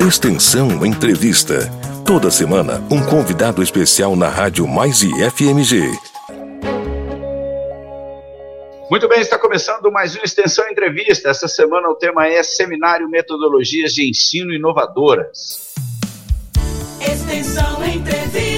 Extensão Entrevista. Toda semana, um convidado especial na Rádio Mais e FMG. Muito bem, está começando mais uma Extensão Entrevista. Essa semana o tema é Seminário Metodologias de Ensino Inovadoras. Extensão Entrevista.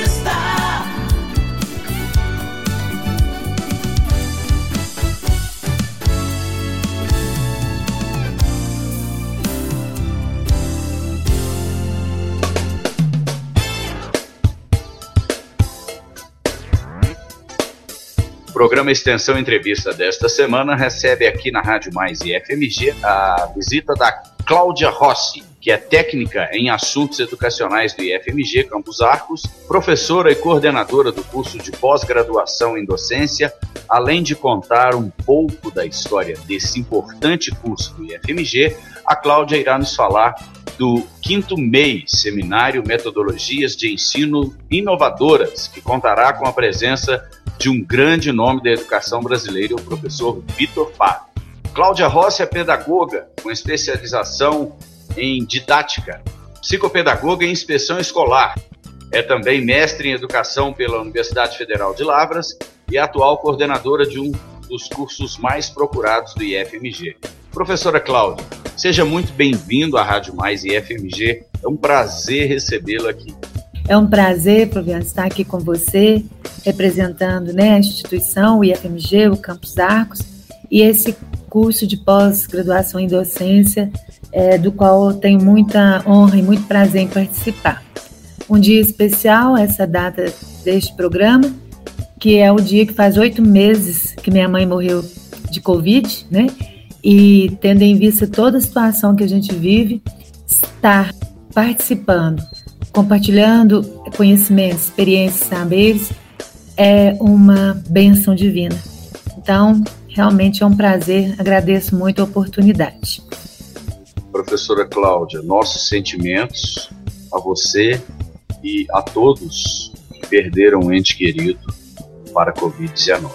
Programa Extensão Entrevista desta semana recebe aqui na Rádio Mais e FMG a visita da Cláudia Rossi, que é técnica em assuntos educacionais do IFMG Campos Arcos, professora e coordenadora do curso de pós-graduação em docência, além de contar um pouco da história desse importante curso do IFMG, a Cláudia irá nos falar do quinto MEI, Seminário Metodologias de Ensino Inovadoras, que contará com a presença de um grande nome da educação brasileira, o professor Vitor Fábio. Cláudia Rossi é pedagoga com especialização em didática, psicopedagoga em inspeção escolar. É também mestre em educação pela Universidade Federal de Lavras e atual coordenadora de um dos cursos mais procurados do IFMG. Professora Cláudia, seja muito bem-vindo à Rádio Mais IFMG. É um prazer recebê-lo aqui. É um prazer, Proviano, estar aqui com você, representando né, a instituição, o IFMG, o Campus Arcos, e esse curso de pós-graduação em docência, é, do qual eu tenho muita honra e muito prazer em participar. Um dia especial, essa data deste programa, que é o dia que faz oito meses que minha mãe morreu de Covid, né? E tendo em vista toda a situação que a gente vive, estar participando compartilhando conhecimentos, experiências, saberes, é uma benção divina. Então, realmente é um prazer, agradeço muito a oportunidade. Professora Cláudia, nossos sentimentos a você e a todos que perderam um ente querido para a Covid-19.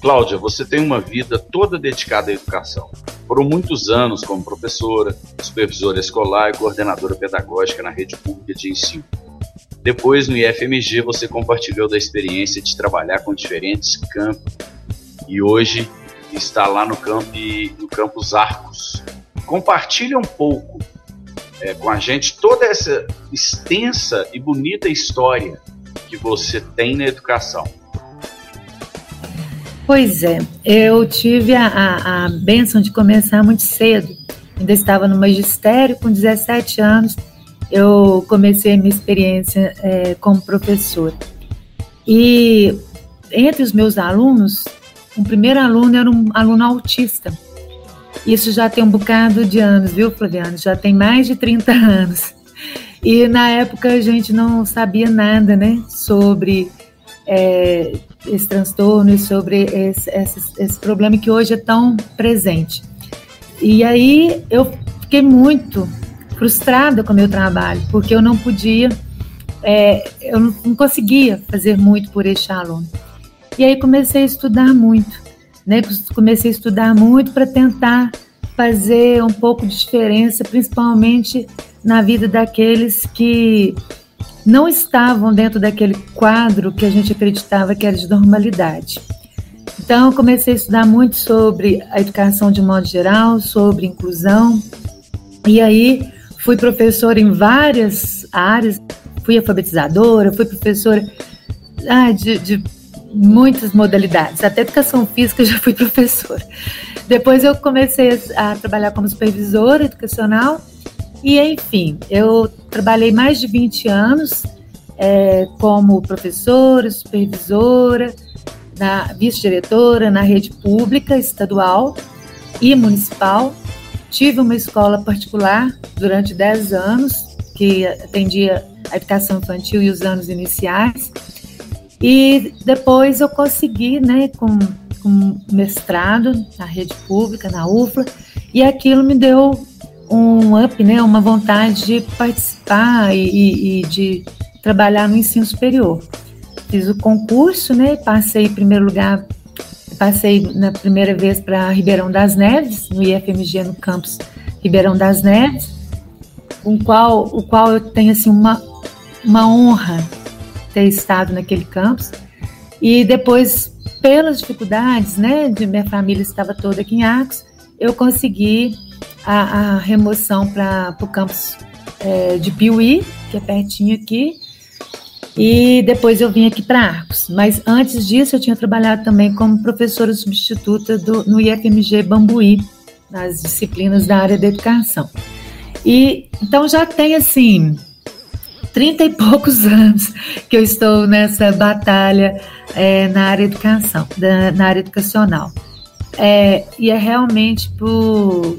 Cláudia, você tem uma vida toda dedicada à educação. Foram muitos anos como professora, supervisora escolar e coordenadora pedagógica na rede pública de ensino. Depois, no IFMG, você compartilhou da experiência de trabalhar com diferentes campos e hoje está lá no, campo, no Campus Arcos. Compartilha um pouco é, com a gente toda essa extensa e bonita história que você tem na educação. Pois é, eu tive a, a, a benção de começar muito cedo. Ainda estava no magistério, com 17 anos, eu comecei a minha experiência é, como professora. E entre os meus alunos, o primeiro aluno era um aluno autista. Isso já tem um bocado de anos, viu, Flaviano? Já tem mais de 30 anos. E na época a gente não sabia nada, né, sobre é, esse transtorno e sobre esse, esse, esse problema que hoje é tão presente. E aí eu fiquei muito frustrada com o meu trabalho, porque eu não podia, é, eu não conseguia fazer muito por este aluno. E aí comecei a estudar muito, né? Comecei a estudar muito para tentar fazer um pouco de diferença, principalmente na vida daqueles que não estavam dentro daquele quadro que a gente acreditava que era de normalidade. Então, eu comecei a estudar muito sobre a educação de modo geral, sobre inclusão, e aí fui professora em várias áreas, fui alfabetizadora, fui professora ah, de, de muitas modalidades, até educação física já fui professora. Depois eu comecei a trabalhar como supervisora educacional e, enfim, eu trabalhei mais de 20 anos é, como professora, supervisora, vice-diretora na rede pública, estadual e municipal. Tive uma escola particular durante 10 anos, que atendia a educação infantil e os anos iniciais. E depois eu consegui, né, com, com mestrado na rede pública, na UFLA, e aquilo me deu um up, né, uma vontade de participar e, e de trabalhar no ensino superior. Fiz o concurso, né, passei em primeiro lugar, passei na primeira vez para Ribeirão das Neves, no IFMG no campus Ribeirão das Neves, com qual, o qual eu tenho assim, uma, uma honra ter estado naquele campus. E depois, pelas dificuldades, né, de minha família estava toda aqui em Arcos, eu consegui a, a remoção para o campus é, de Piuí, que é pertinho aqui, e depois eu vim aqui para Arcos. Mas antes disso, eu tinha trabalhado também como professora substituta do, no IFMG Bambuí, nas disciplinas da área da educação. E então já tem assim 30 e poucos anos que eu estou nessa batalha é, na área educação, da, na área educacional. É, e é realmente por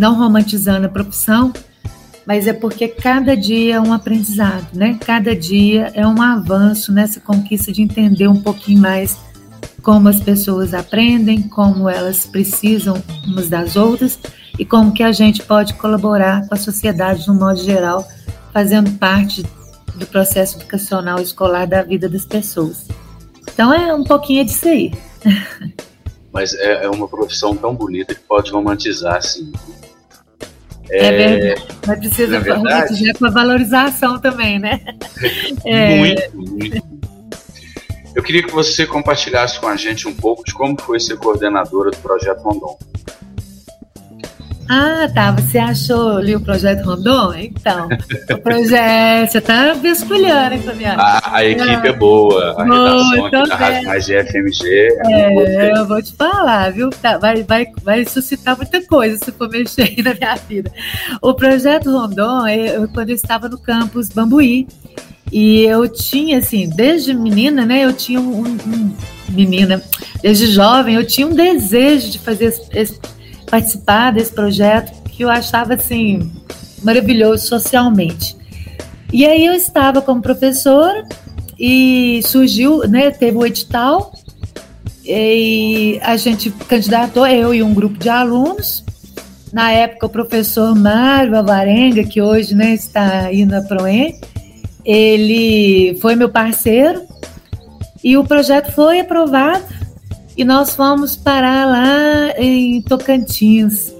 não romantizando a profissão, mas é porque cada dia é um aprendizado, né? Cada dia é um avanço nessa conquista de entender um pouquinho mais como as pessoas aprendem, como elas precisam umas das outras e como que a gente pode colaborar com a sociedade de um modo geral, fazendo parte do processo educacional escolar da vida das pessoas. Então é um pouquinho disso aí. Mas é, é uma profissão tão bonita que pode romantizar, assim. É, é verdade. Mas precisa é romantizar com a valorização também, né? É... Muito, muito. Eu queria que você compartilhasse com a gente um pouco de como foi ser coordenadora do Projeto Rondon. Ah, tá. Você achou ali o projeto Rondon? Então, o projeto. Você tá vasculhando, hein, Fabiana? A, a equipe é boa. A boa, redação aqui da Rádio FMG. É, é eu vou te falar, viu? Tá, vai, vai, vai suscitar muita coisa se for mexer na minha vida. O projeto Rondon, eu, quando eu estava no campus Bambuí, e eu tinha, assim, desde menina, né? Eu tinha um, um menina, desde jovem, eu tinha um desejo de fazer esse, esse participar desse projeto que eu achava assim maravilhoso socialmente. E aí eu estava como professora e surgiu, né, teve o edital e a gente candidatou, eu e um grupo de alunos. Na época, o professor Mário Avarenga, que hoje né, está aí na PROEM, ele foi meu parceiro e o projeto foi aprovado e nós fomos parar lá em Tocantins,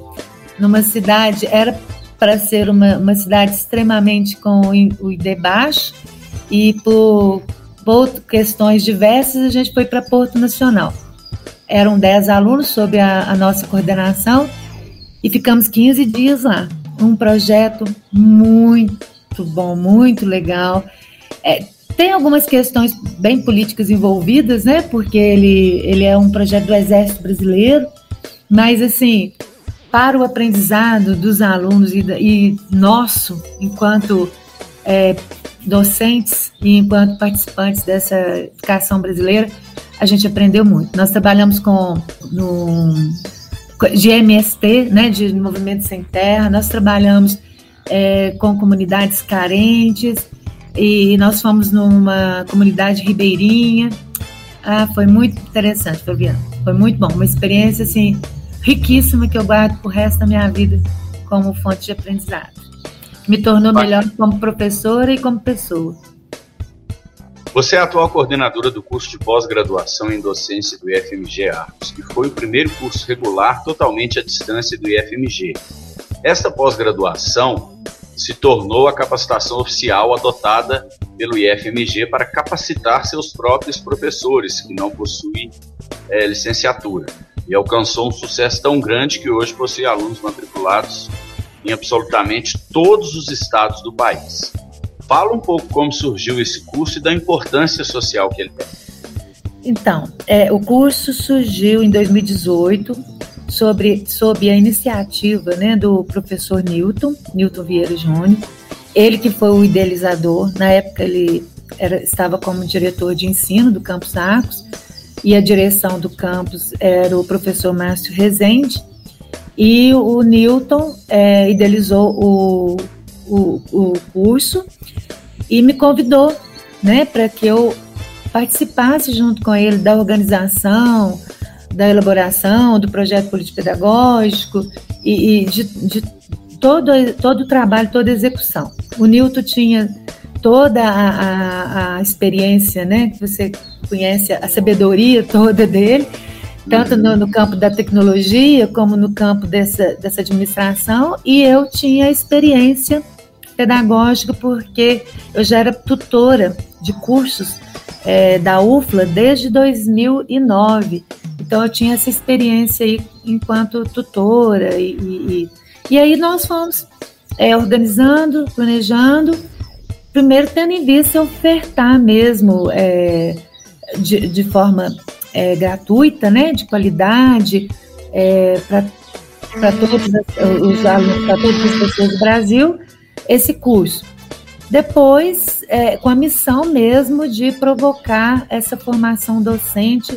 numa cidade, era para ser uma, uma cidade extremamente com o ID baixo, e por, por questões diversas a gente foi para Porto Nacional. Eram 10 alunos sob a, a nossa coordenação e ficamos 15 dias lá. Um projeto muito bom, muito legal. É, tem algumas questões bem políticas envolvidas, né? Porque ele, ele é um projeto do Exército Brasileiro, mas assim, para o aprendizado dos alunos e, e nosso, enquanto é, docentes e enquanto participantes dessa educação brasileira, a gente aprendeu muito. Nós trabalhamos com no, de MST, né, de Movimento Sem Terra, nós trabalhamos é, com comunidades carentes, e nós fomos numa comunidade ribeirinha. Ah, foi muito interessante, Fabiano. Foi muito bom, uma experiência assim riquíssima que eu guardo pro resto da minha vida como fonte de aprendizado. Me tornou melhor como professora e como pessoa. Você é a atual coordenadora do curso de pós-graduação em docência do IFMG Arcos, que foi o primeiro curso regular totalmente à distância do IFMG. Esta pós-graduação se tornou a capacitação oficial adotada pelo IFMG para capacitar seus próprios professores que não possuem é, licenciatura. E alcançou um sucesso tão grande que hoje possui alunos matriculados em absolutamente todos os estados do país. Fala um pouco como surgiu esse curso e da importância social que ele tem. Então, é, o curso surgiu em 2018 sobre, sob a iniciativa né, do professor Newton, Newton Vieira Júnior, ele que foi o idealizador, na época ele era, estava como diretor de ensino do Campus Arcos, e a direção do campus era o professor Márcio Rezende, e o Newton é, idealizou o, o, o curso e me convidou né, para que eu participasse junto com ele da organização, da elaboração do projeto político-pedagógico e, e de, de, todo, todo o trabalho, toda a execução. O Newton tinha toda a, a, a, experiência, né, que você conhece, a sabedoria toda dele, tanto no, no, campo da tecnologia como no campo dessa, dessa administração, e eu tinha experiência pedagógica porque eu já era tutora de cursos é, da UFLA desde 2009. Então eu tinha essa experiência aí enquanto tutora e, e, e aí nós fomos é, organizando, planejando, primeiro tendo em vista ofertar mesmo é, de, de, forma é, gratuita, né, de qualidade, é, para todos os alunos, para todas as pessoas do Brasil, esse curso. Depois, é, com a missão mesmo de provocar essa formação docente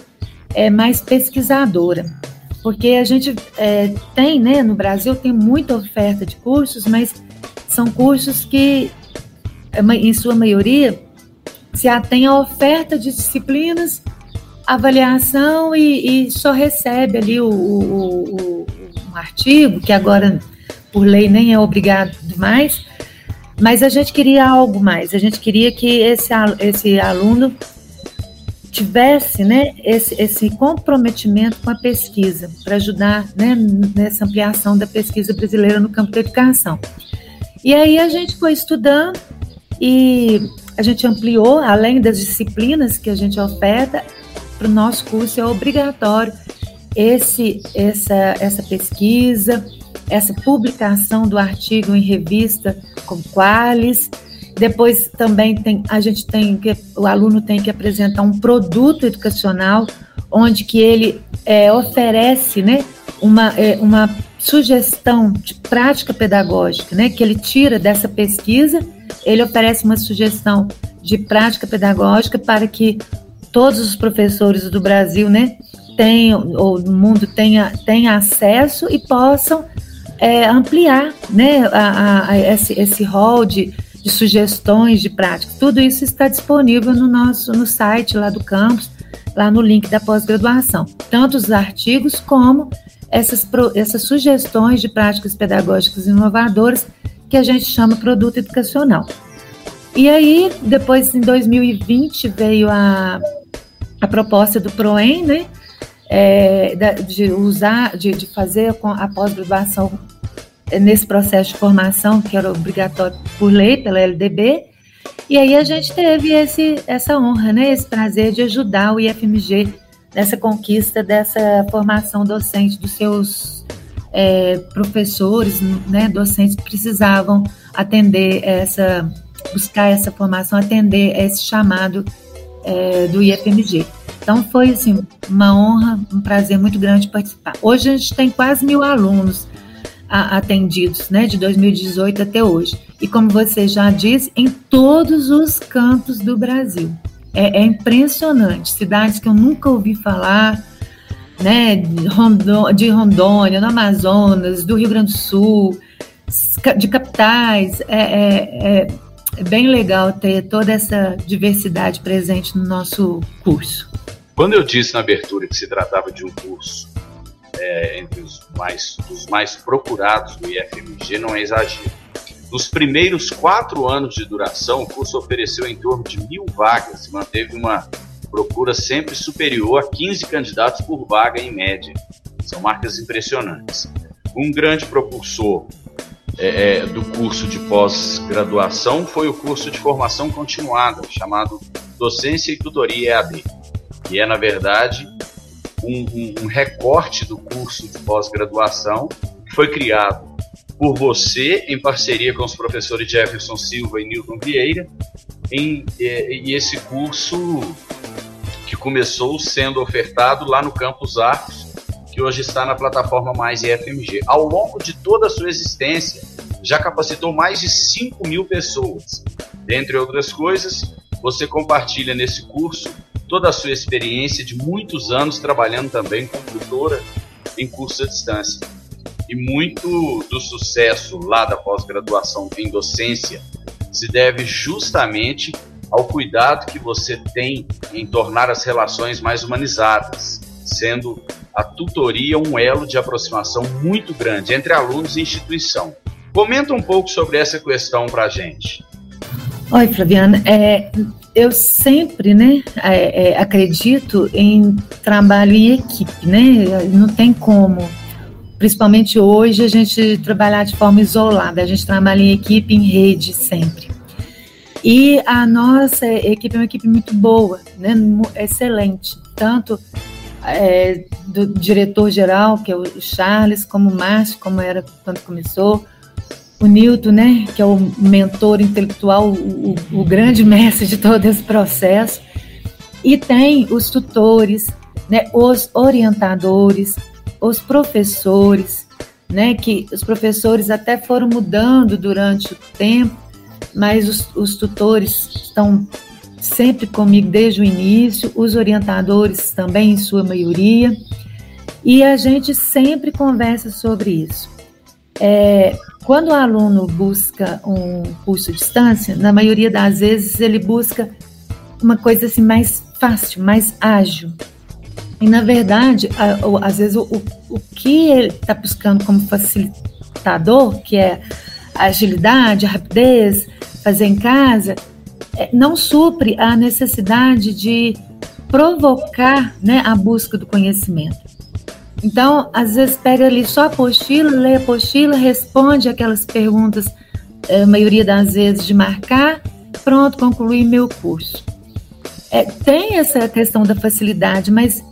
é, mais pesquisadora. Porque a gente é, tem, né, no Brasil, tem muita oferta de cursos, mas são cursos que, em sua maioria, se atém à oferta de disciplinas, avaliação e, e só recebe ali o, o, o, um artigo, que agora, por lei, nem é obrigado mais, mas a gente queria algo mais, a gente queria que esse, esse aluno tivesse né, esse, esse comprometimento com a pesquisa, para ajudar né, nessa ampliação da pesquisa brasileira no campo da educação. E aí a gente foi estudando e a gente ampliou, além das disciplinas que a gente oferta, para o nosso curso é obrigatório esse, essa, essa pesquisa, essa publicação do artigo em revista com Qualis. Depois também tem, a gente tem que, o aluno tem que apresentar um produto educacional, onde que ele é, oferece né, uma, é, uma sugestão de prática pedagógica, né, que ele tira dessa pesquisa, ele oferece uma sugestão de prática pedagógica para que todos os professores do Brasil, né, tenham, ou do mundo tenha, tenha acesso e possam é, ampliar né, a, a, a esse, esse hall de, de, sugestões de práticas. Tudo isso está disponível no nosso no site lá do campus, lá no link da pós-graduação. Tanto os artigos como essas, essas sugestões de práticas pedagógicas inovadoras que a gente chama produto educacional. E aí, depois, em 2020, veio a, a proposta do PROEM, né? É, de usar, de, de fazer a pós-graduação nesse processo de formação que era obrigatório por lei pela LDB. E aí a gente teve esse, essa honra, né, esse prazer de ajudar o IFMG nessa conquista dessa formação docente dos seus é, professores, né, docentes que precisavam atender essa, buscar essa formação, atender esse chamado é, do IFMG. Então foi assim uma honra, um prazer muito grande participar. Hoje a gente tem quase mil alunos atendidos, né, de 2018 até hoje. E como você já disse, em todos os cantos do Brasil. É, é impressionante. Cidades que eu nunca ouvi falar, né, de Rondônia, no Amazonas, do Rio Grande do Sul, de capitais. É, é, é, é bem legal ter toda essa diversidade presente no nosso curso. Quando eu disse na abertura que se tratava de um curso é, entre os mais, os mais procurados do IFMG, não é exagero. Nos primeiros quatro anos de duração, o curso ofereceu em torno de mil vagas e manteve uma procura sempre superior a 15 candidatos por vaga em média. São marcas impressionantes. Um grande propulsor é, é do curso de pós-graduação foi o curso de formação continuada, chamado Docência e Tutoria EAD, que é, na verdade, um, um, um recorte do curso de pós-graduação que foi criado por você, em parceria com os professores Jefferson Silva e Newton Vieira, em, e, e esse curso que começou sendo ofertado lá no Campus Arcos, que hoje está na plataforma Mais IFMG. Ao longo de toda a sua existência, já capacitou mais de 5 mil pessoas. Dentre outras coisas, você compartilha nesse curso toda a sua experiência de muitos anos trabalhando também como tutora em curso à distância. E muito do sucesso lá da pós-graduação em docência se deve justamente ao cuidado que você tem em tornar as relações mais humanizadas, sendo a tutoria um elo de aproximação muito grande entre alunos e instituição. Comenta um pouco sobre essa questão para a gente. Oi, Flaviana. É, eu sempre né, é, é, acredito em trabalho em equipe, né? Não tem como. principalmente hoje, a gente trabalhar de forma isolada, a gente trabalha em equipe, em rede sempre. E a nossa equipe é uma equipe muito boa, né? excelente, tanto é, do diretor-geral, que é o Charles, como o Márcio, como era quando começou, o Newton, né, que é o mentor intelectual, o, o, grande mestre de todo esse processo, e tem os tutores, né, os orientadores, os professores, né, que os professores até foram mudando durante o tempo, mas os, os tutores estão sempre comigo desde o início, os orientadores também, em sua maioria, e a gente sempre conversa sobre isso. É, quando o aluno busca um curso à distância, na maioria das vezes ele busca uma coisa assim mais fácil, mais ágil, e, na verdade, às vezes, o, o que ele está buscando como facilitador, que é a agilidade, a rapidez, fazer em casa, é, não supre a necessidade de provocar né, a busca do conhecimento. Então, às vezes, pega ali só a apostila, lê a apostila, responde aquelas perguntas, a maioria das vezes, de marcar, pronto, concluí meu curso. É, tem essa questão da facilidade, mas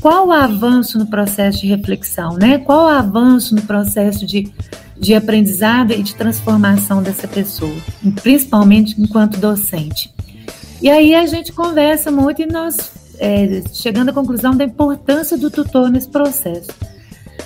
qual o avanço no processo de reflexão, né? Qual o avanço no processo de, de aprendizado e de transformação dessa pessoa, principalmente enquanto docente. E aí a gente conversa muito e nós é, chegando à conclusão da importância do tutor nesse processo.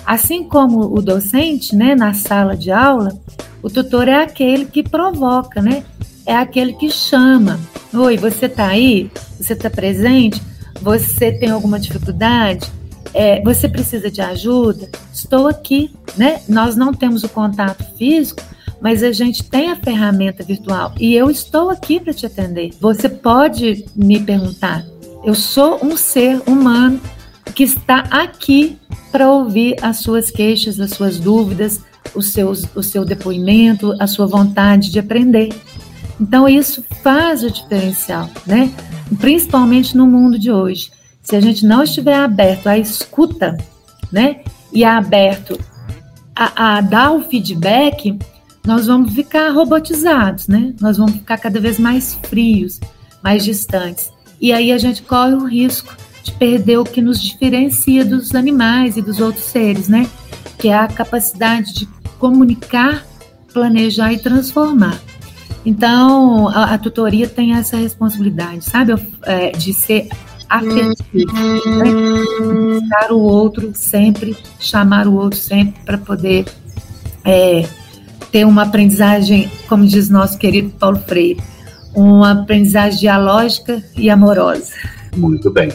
Assim como o docente, né, na sala de aula, o tutor é aquele que provoca, né? É aquele que chama. Oi, você está aí? Você está presente? Você tem alguma dificuldade? É, você precisa de ajuda? Estou aqui, né? Nós não temos o contato físico, mas a gente tem a ferramenta virtual e eu estou aqui para te atender. Você pode me perguntar. Eu sou um ser humano que está aqui para ouvir as suas queixas, as suas dúvidas, os seus, o seu depoimento, a sua vontade de aprender. Então isso faz o diferencial, né? principalmente no mundo de hoje. Se a gente não estiver aberto à escuta, né, e aberto a, a dar o feedback, nós vamos ficar robotizados, né? Nós vamos ficar cada vez mais frios, mais distantes. E aí a gente corre o risco de perder o que nos diferencia dos animais e dos outros seres, né? Que é a capacidade de comunicar, planejar e transformar. Então, a, a tutoria tem essa responsabilidade, sabe? É, de ser afetivo, né? Buscar o outro sempre, chamar o outro sempre para poder é, ter uma aprendizagem, como diz nosso querido Paulo Freire, uma aprendizagem dialógica e amorosa. Muito bem.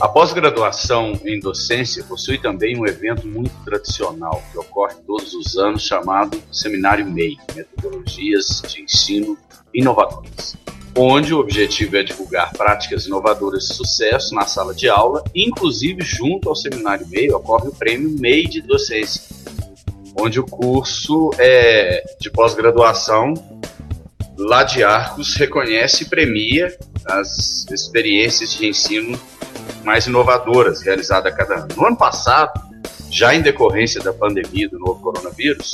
A pós-graduação em docência possui também um evento muito tradicional que ocorre todos os anos chamado Seminário MEI, Metodologias de Ensino Inovadoras, onde o objetivo é divulgar práticas inovadoras de sucesso na sala de aula, inclusive junto ao Seminário MEI ocorre o Prêmio MEI de Docência, onde o curso é de pós-graduação lá de Arcos reconhece e premia as experiências de ensino mais inovadoras realizadas a cada ano. No ano passado, já em decorrência da pandemia do novo coronavírus,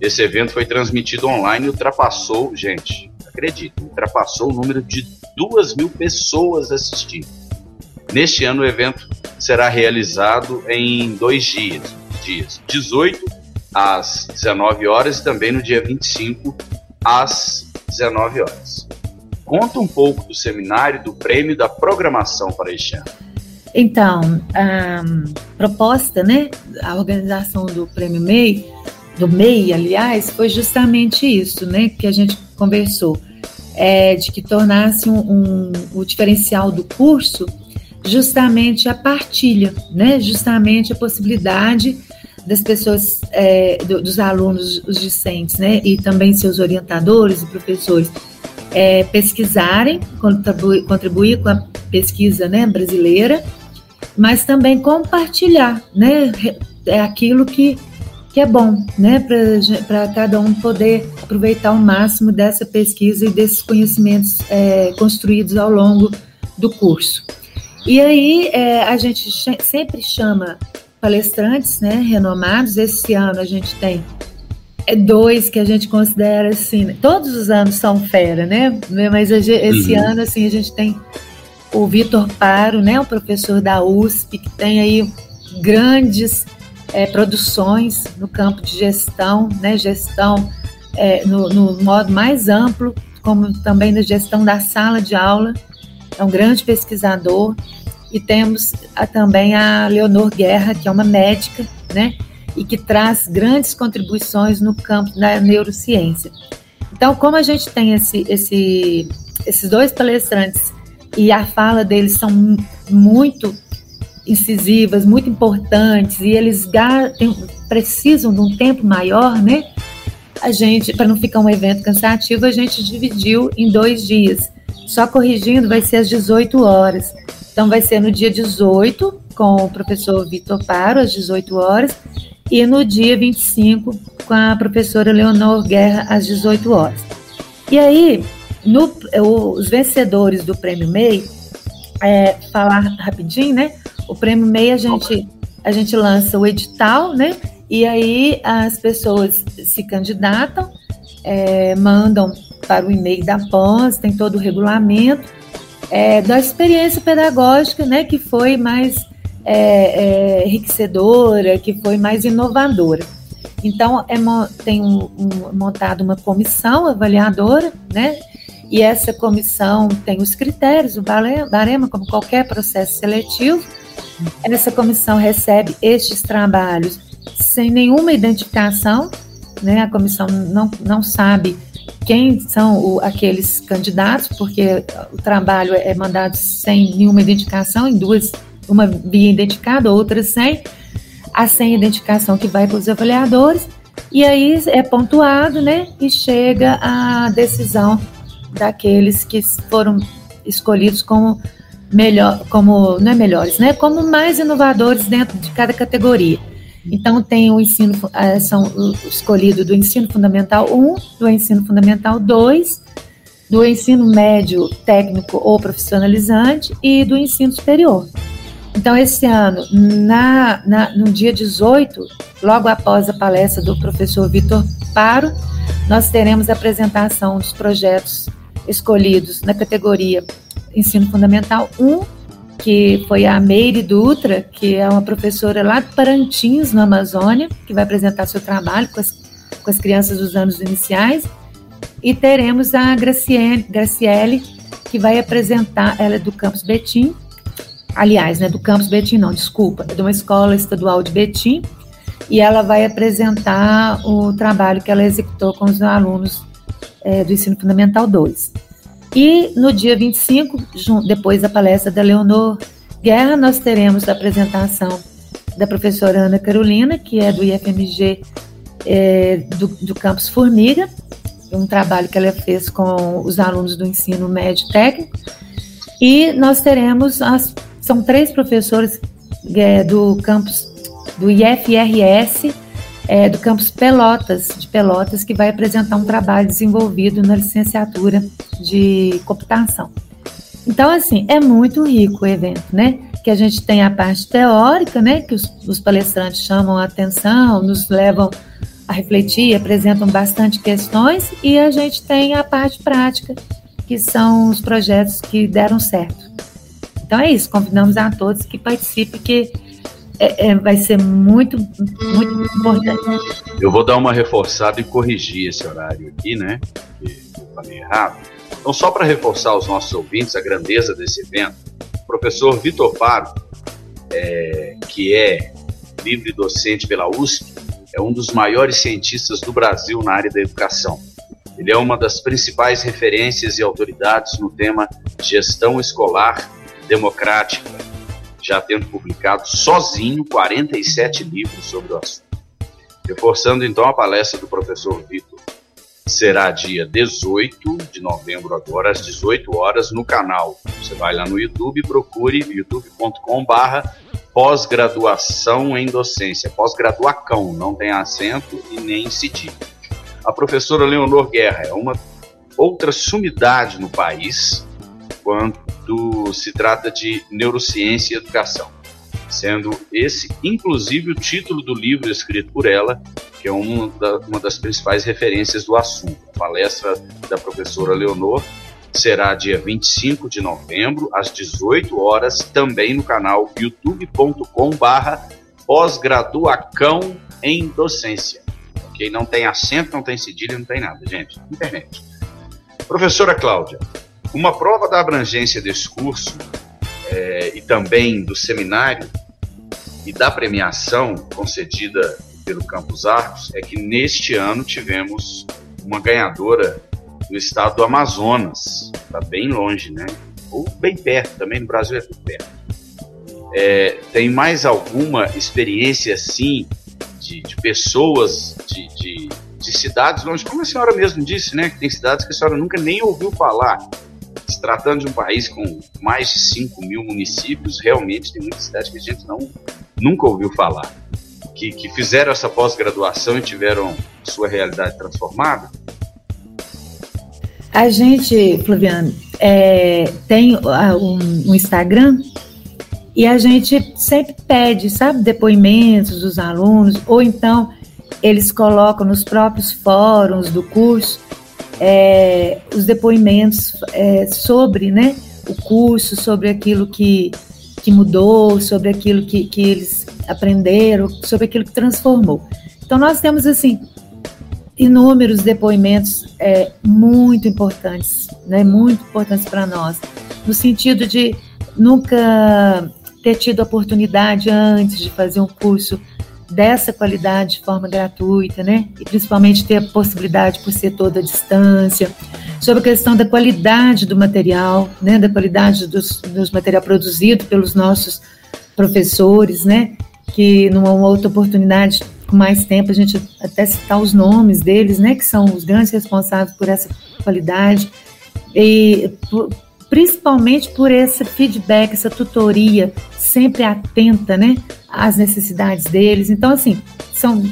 esse evento foi transmitido online e ultrapassou, gente, acredite, ultrapassou o número de duas mil pessoas assistindo. Neste ano, o evento será realizado em dois dias, dias 18 às 19 horas e também no dia 25 às 19 horas. Conta um pouco do seminário do prêmio da programação para este ano. Então, a proposta, né, a organização do Prêmio MEI, do MEI, aliás, foi justamente isso, né, que a gente conversou, é, de que tornasse um, um, o diferencial do curso justamente a partilha, né, justamente a possibilidade das pessoas, é, do, dos alunos, os discentes, né, e também seus orientadores e professores, é, pesquisarem, contribuir, contribuir com a pesquisa né, brasileira, mas também compartilhar, né? É aquilo que, que é bom, né? Para cada um poder aproveitar o máximo dessa pesquisa e desses conhecimentos é, construídos ao longo do curso. E aí é, a gente sempre chama palestrantes, né, renomados. Esse ano a gente tem é dois que a gente considera assim, todos os anos são fera, né? Mas esse uhum. ano assim a gente tem o Vitor Paro, né, o professor da USP, que tem aí grandes é, produções no campo de gestão, né, gestão é, no, no, modo mais amplo, como também na gestão da sala de aula, é um grande pesquisador. E temos a, também a Leonor Guerra, que é uma médica, né, e que traz grandes contribuições no campo da neurociência. Então, como a gente tem esse, esse, esses dois palestrantes e a fala deles são muito incisivas, muito importantes, e eles precisam de um tempo maior, né? A gente, para não ficar um evento cansativo, a gente dividiu em dois dias. Só corrigindo, vai ser às 18 horas. Então, vai ser no dia 18, com o professor Vitor Paro, às 18 horas, e no dia 25, com a professora Leonor Guerra, às 18 horas. E aí, no, os vencedores do Prêmio MEI, é, falar rapidinho, né? O Prêmio MEI a gente, a gente lança o edital, né? E aí as pessoas se candidatam, é, mandam para o e-mail da PANS, tem todo o regulamento é, da experiência pedagógica, né? Que foi mais é, é enriquecedora, que foi mais inovadora. Então, é, tem um, um, montado uma comissão avaliadora, né? e essa comissão tem os critérios, o barema, como qualquer processo seletivo. Essa comissão recebe estes trabalhos sem nenhuma identificação, né? A comissão não, não sabe quem são o, aqueles candidatos, porque o trabalho é mandado sem nenhuma identificação, em duas, uma via identificada, outra sem, a sem identificação que vai para os avaliadores, e aí é pontuado, né? E chega a decisão daqueles que foram escolhidos como melhor, como não é melhores, né? Como mais inovadores dentro de cada categoria. Então tem o ensino eh, são escolhido do ensino fundamental 1, do ensino fundamental 2, do ensino médio técnico ou profissionalizante e do ensino superior. Então, esse ano, na, na, no dia 18, logo após a palestra do professor Vitor Paro, nós teremos a apresentação dos projetos escolhidos na categoria Ensino Fundamental 1, que foi a Meire Dutra, que é uma professora lá de Parantins, no Amazônia, que vai apresentar seu trabalho com as, com as crianças dos anos iniciais. E teremos a Graciele, Graciele, que vai apresentar, ela é do Campus Betim, aliás, né, do Campus Betim não, desculpa, é de uma escola estadual de Betim, e ela vai apresentar o trabalho que ela executou com os alunos é, do Ensino Fundamental 2. E no dia 25, depois da palestra da Leonor Guerra, nós teremos a apresentação da professora Ana Carolina, que é do IFMG é, do, do Campus Formiga, um trabalho que ela fez com os alunos do ensino médio técnico. E nós teremos, as, são três professores é, do campus do IFRS, é, do campus Pelotas, de Pelotas, que vai apresentar um trabalho desenvolvido na licenciatura de computação. Então, assim, é muito rico o evento, né? Que a gente tem a parte teórica, né? Que os, os palestrantes chamam a atenção, nos levam a refletir, apresentam bastante questões, e a gente tem a parte prática, que são os projetos que deram certo. Então é isso, convidamos a todos que participem, que é, é, vai ser muito, muito importante. Eu vou dar uma reforçada e corrigir esse horário aqui, né? Eu falei errado. Então, só para reforçar aos nossos ouvintes a grandeza desse evento, o professor Vitor Faro, é, que é livre docente pela USP, é um dos maiores cientistas do Brasil na área da educação. Ele é uma das principais referências e autoridades no tema gestão escolar democrática já tendo publicado sozinho 47 livros sobre o assunto. Reforçando então a palestra do professor Vitor, será dia 18 de novembro agora às 18 horas no canal. Você vai lá no YouTube procure youtube.com/barra pós-graduação em docência, pós-graduacão, não tem acento e nem cedilha. A professora Leonor Guerra é uma outra sumidade no país quanto se trata de neurociência e educação. sendo esse, inclusive, o título do livro escrito por ela, que é uma, da, uma das principais referências do assunto. A palestra da professora Leonor será dia 25 de novembro, às 18 horas, também no canal youtube.com/barra pós-graduacão em docência. Ok? Não tem acento, não tem cedilha, não tem nada, gente. Internet. Professora Cláudia, uma prova da abrangência desse curso é, e também do seminário e da premiação concedida pelo Campus Arcos é que neste ano tivemos uma ganhadora do estado do Amazonas. Está bem longe, né? Ou bem perto, também no Brasil é tudo perto. É, tem mais alguma experiência assim de, de pessoas de, de, de, cidades longe, como a senhora mesmo disse, né? Que tem cidades que a senhora nunca nem ouviu falar. Se tratando de um país com mais de 5 mil municípios, realmente tem muitas cidades que a gente não, nunca ouviu falar. Que, que fizeram essa pós-graduação e tiveram sua realidade transformada? A gente, Flaviano, é, tem um, um, Instagram e a gente sempre pede, sabe, depoimentos dos alunos, ou então eles colocam nos próprios fóruns do curso é, os depoimentos é, sobre né, o curso, sobre aquilo que, que mudou, sobre aquilo que, que eles aprenderam, sobre aquilo que transformou. Então, nós temos, assim, inúmeros depoimentos é, muito importantes, né, muito importantes para nós, no sentido de nunca ter tido oportunidade antes de fazer um curso dessa qualidade de forma gratuita, né? E principalmente ter a possibilidade por ser toda a distância, sobre a questão da qualidade do material, né? Da qualidade dos, dos material produzido pelos nossos professores, né? Que numa outra oportunidade com mais tempo a gente até citar os nomes deles, né? Que são os grandes responsáveis por essa qualidade e por, principalmente por esse feedback, essa tutoria sempre atenta, né, às necessidades deles. Então, assim, são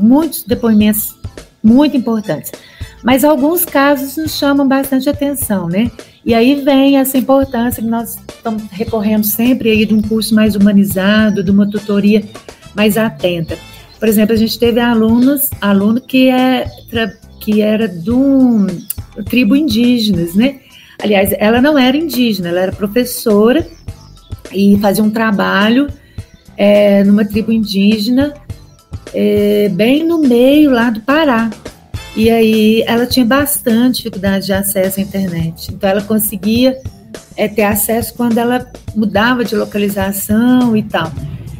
muitos depoimentos muito importantes. Mas alguns casos nos chamam bastante atenção, né? E aí vem essa importância que nós estamos recorrendo sempre aí de um curso mais humanizado, de uma tutoria mais atenta. Por exemplo, a gente teve alunos, aluno que é que era de tribo indígenas, né? Aliás, ela não era indígena, ela era professora e fazia um trabalho é, numa tribo indígena, é, bem no meio lá do Pará. E aí ela tinha bastante dificuldade de acesso à internet. Então ela conseguia é, ter acesso quando ela mudava de localização e tal.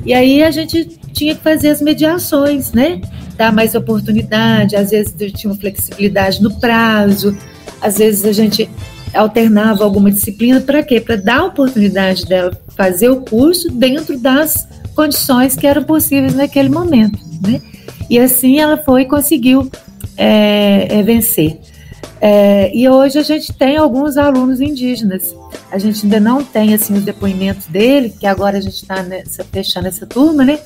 E aí a gente tinha que fazer as mediações, né? Dar mais oportunidade, às vezes tinha uma flexibilidade no prazo, às vezes a gente alternava alguma disciplina para quê? Para dar a oportunidade dela fazer o curso dentro das condições que eram possíveis naquele momento, né? E assim ela foi e conseguiu é, é, vencer. É, e hoje a gente tem alguns alunos indígenas. A gente ainda não tem assim os depoimentos dele, que agora a gente está fechando essa turma, né?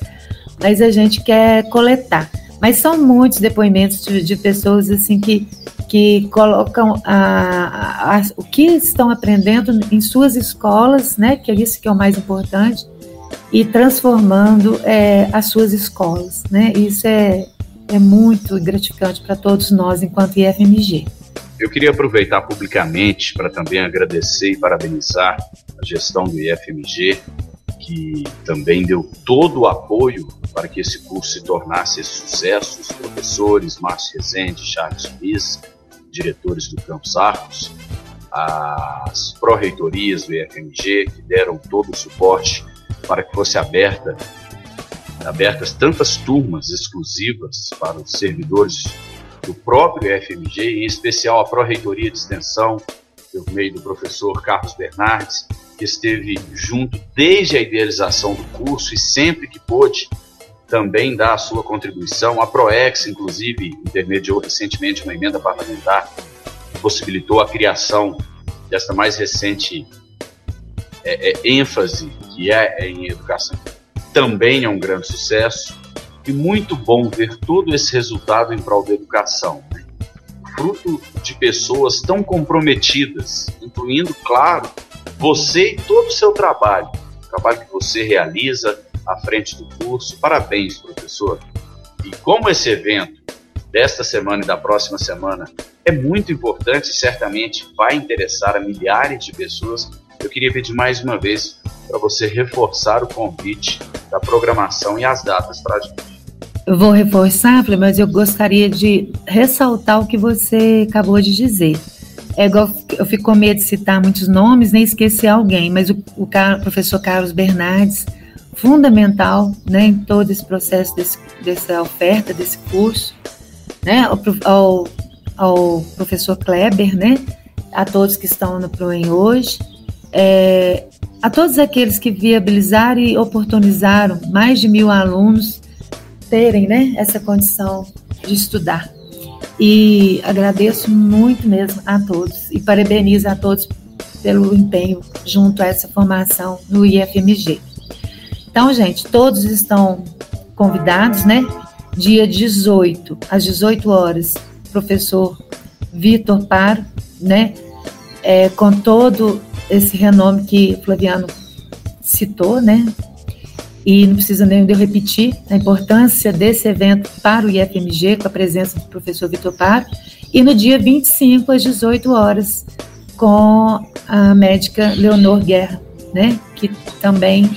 Mas a gente quer coletar. Mas são muitos depoimentos de, de pessoas assim que que colocam a, a, o que estão aprendendo em suas escolas, né, que é isso que é o mais importante, e transformando é, as suas escolas. Né? Isso é, é muito gratificante para todos nós enquanto IFMG. Eu queria aproveitar publicamente para também agradecer e parabenizar a gestão do IFMG, que também deu todo o apoio para que esse curso se tornasse sucesso, os professores Márcio Rezende, Charles Luiz, diretores do Campos Arcos, as pró-reitorias do IFMG, que deram todo o suporte para que fosse aberta, abertas tantas turmas exclusivas para os servidores do próprio IFMG, em especial a pró-reitoria de extensão, por meio do professor Carlos Bernardes, que esteve junto desde a idealização do curso e sempre que pôde também dá a sua contribuição. A PROEX, inclusive, intermediou recentemente uma emenda parlamentar que possibilitou a criação desta mais recente é, é, ênfase que é em educação. Também é um grande sucesso e muito bom ver todo esse resultado em prol da educação. Né? Fruto de pessoas tão comprometidas, incluindo, claro, você e todo o seu trabalho, o trabalho que você realiza, à frente do curso. Parabéns, professor. E como esse evento desta semana e da próxima semana é muito importante e certamente vai interessar a milhares de pessoas, eu queria pedir mais uma vez para você reforçar o convite da programação e as datas para a gente. Eu vou reforçar, mas eu gostaria de ressaltar o que você acabou de dizer. É igual, eu fico com medo de citar muitos nomes, nem esquecer alguém, mas o, o professor Carlos Bernardes, fundamental né, em todo esse processo desse, dessa oferta, desse curso, né, ao, ao, professor Kleber, né, a todos que estão no PROEM hoje, é, a todos aqueles que viabilizaram e oportunizaram mais de mil alunos terem né, essa condição de estudar. E agradeço muito mesmo a todos e parabenizo a todos pelo empenho junto a essa formação no IFMG. Então, gente, todos estão convidados, né? Dia 18, às 18 horas, professor Vitor Paro, né? É, com todo esse renome que Flaviano citou, né? e não precisa nem eu repetir a importância desse evento para o IFMG, com a presença do professor Vitor Par, e no dia 25, às 18 horas, com a médica Leonor Guerra, né, que também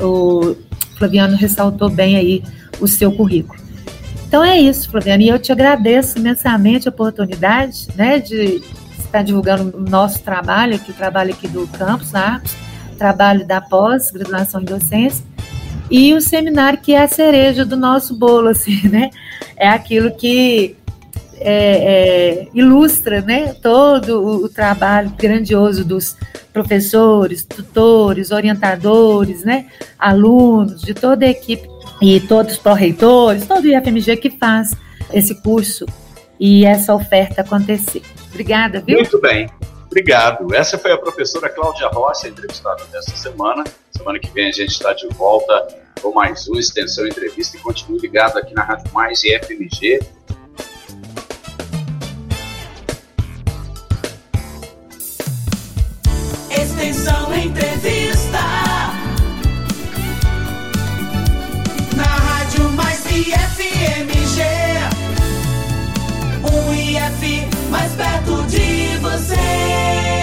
o Flaviano ressaltou bem aí o seu currículo. Então é isso, Flaviano, e eu te agradeço imensamente a oportunidade, né, de estar divulgando o nosso trabalho, aqui, o trabalho aqui do Campus Arcos, trabalho da pós-graduação em docência, e o seminário que é a cereja do nosso bolo, assim, né? É aquilo que é, é, ilustra né, todo o, o, trabalho grandioso dos professores, tutores, orientadores, né, alunos, de toda a equipe e todos os pró-reitores, todo o IFMG que faz esse curso e essa oferta acontecer. Obrigada, viu? Muito bem. Obrigado. Essa foi a professora Cláudia Rossi, entrevistada desta semana. Semana que vem a gente está de volta com mais uma extensão entrevista e continue ligado aqui na Rádio Mais e FMG. entrevista na Rádio Mais IFMG. Um IF mais perto de você.